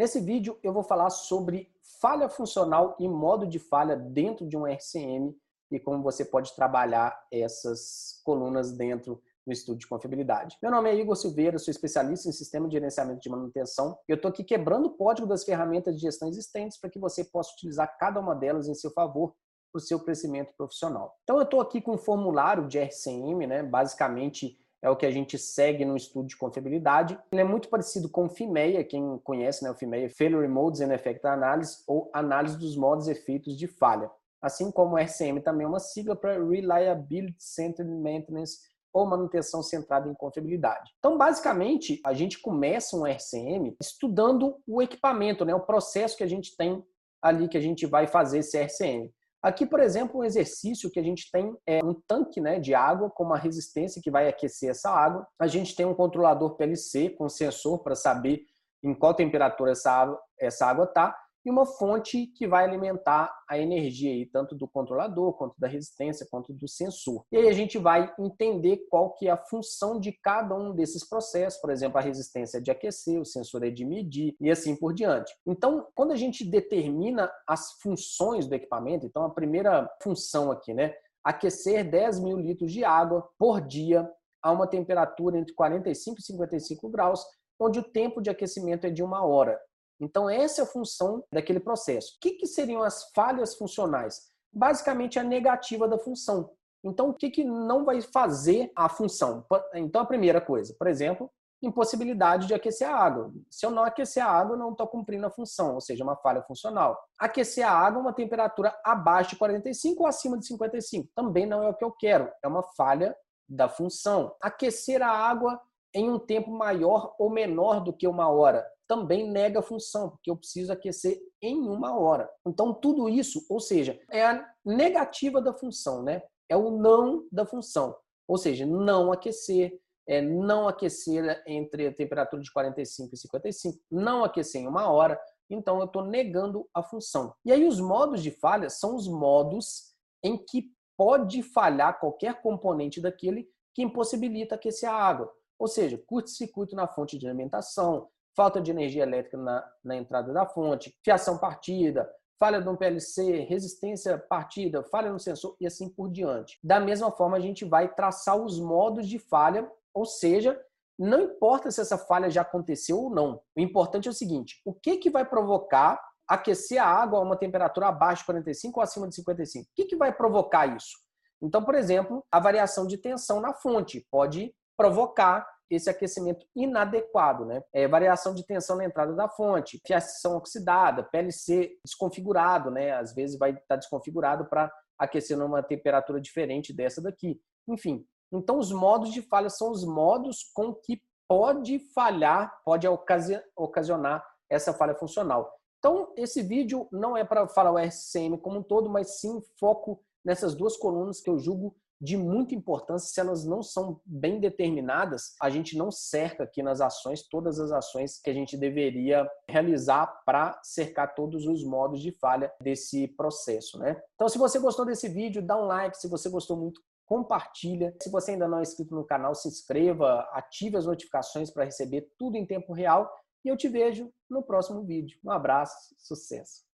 Nesse vídeo eu vou falar sobre falha funcional e modo de falha dentro de um RCM e como você pode trabalhar essas colunas dentro do estudo de confiabilidade. Meu nome é Igor Silveira, sou especialista em sistema de gerenciamento de manutenção. Eu estou aqui quebrando o código das ferramentas de gestão existentes para que você possa utilizar cada uma delas em seu favor para o seu crescimento profissional. Então eu estou aqui com um formulário de RCM, né? basicamente é o que a gente segue no estudo de confiabilidade. Ele é muito parecido com o FIMEA, quem conhece né, o FIMEA, Failure Modes and Effect Analysis, ou Análise dos Modos e Efeitos de Falha. Assim como o RCM também é uma sigla para Reliability Centered Maintenance, ou manutenção centrada em confiabilidade. Então, basicamente, a gente começa um RCM estudando o equipamento, né, o processo que a gente tem ali que a gente vai fazer esse RCM. Aqui, por exemplo, um exercício que a gente tem é um tanque né, de água com uma resistência que vai aquecer essa água. A gente tem um controlador PLC com sensor para saber em qual temperatura essa água essa água está e uma fonte que vai alimentar a energia aí, tanto do controlador, quanto da resistência, quanto do sensor. E aí a gente vai entender qual que é a função de cada um desses processos, por exemplo, a resistência é de aquecer, o sensor é de medir e assim por diante. Então, quando a gente determina as funções do equipamento, então a primeira função aqui, né, aquecer 10 mil litros de água por dia a uma temperatura entre 45 e 55 graus, onde o tempo de aquecimento é de uma hora. Então, essa é a função daquele processo. O que, que seriam as falhas funcionais? Basicamente, a negativa da função. Então, o que, que não vai fazer a função? Então, a primeira coisa, por exemplo, impossibilidade de aquecer a água. Se eu não aquecer a água, eu não estou cumprindo a função, ou seja, uma falha funcional. Aquecer a água a uma temperatura abaixo de 45 ou acima de 55 também não é o que eu quero, é uma falha da função. Aquecer a água em um tempo maior ou menor do que uma hora também nega a função, porque eu preciso aquecer em uma hora. Então, tudo isso, ou seja, é a negativa da função, né? É o não da função. Ou seja, não aquecer, é não aquecer entre a temperatura de 45 e 55, não aquecer em uma hora. Então, eu estou negando a função. E aí, os modos de falha são os modos em que pode falhar qualquer componente daquele que impossibilita aquecer a água. Ou seja, curto-circuito na fonte de alimentação, falta de energia elétrica na, na entrada da fonte, fiação partida, falha no PLC, resistência partida, falha no sensor e assim por diante. Da mesma forma, a gente vai traçar os modos de falha, ou seja, não importa se essa falha já aconteceu ou não. O importante é o seguinte: o que, que vai provocar aquecer a água a uma temperatura abaixo de 45 ou acima de 55? O que, que vai provocar isso? Então, por exemplo, a variação de tensão na fonte pode provocar esse aquecimento inadequado, né? É, variação de tensão na entrada da fonte, fiação oxidada, PLC desconfigurado, né? Às vezes vai estar desconfigurado para aquecer numa temperatura diferente dessa daqui. Enfim, então os modos de falha são os modos com que pode falhar, pode ocasionar essa falha funcional. Então, esse vídeo não é para falar o RCM como um todo, mas sim foco nessas duas colunas que eu julgo de muita importância. Se elas não são bem determinadas, a gente não cerca aqui nas ações todas as ações que a gente deveria realizar para cercar todos os modos de falha desse processo, né? Então, se você gostou desse vídeo, dá um like. Se você gostou muito, compartilha. Se você ainda não é inscrito no canal, se inscreva, ative as notificações para receber tudo em tempo real. E eu te vejo no próximo vídeo. Um abraço, sucesso!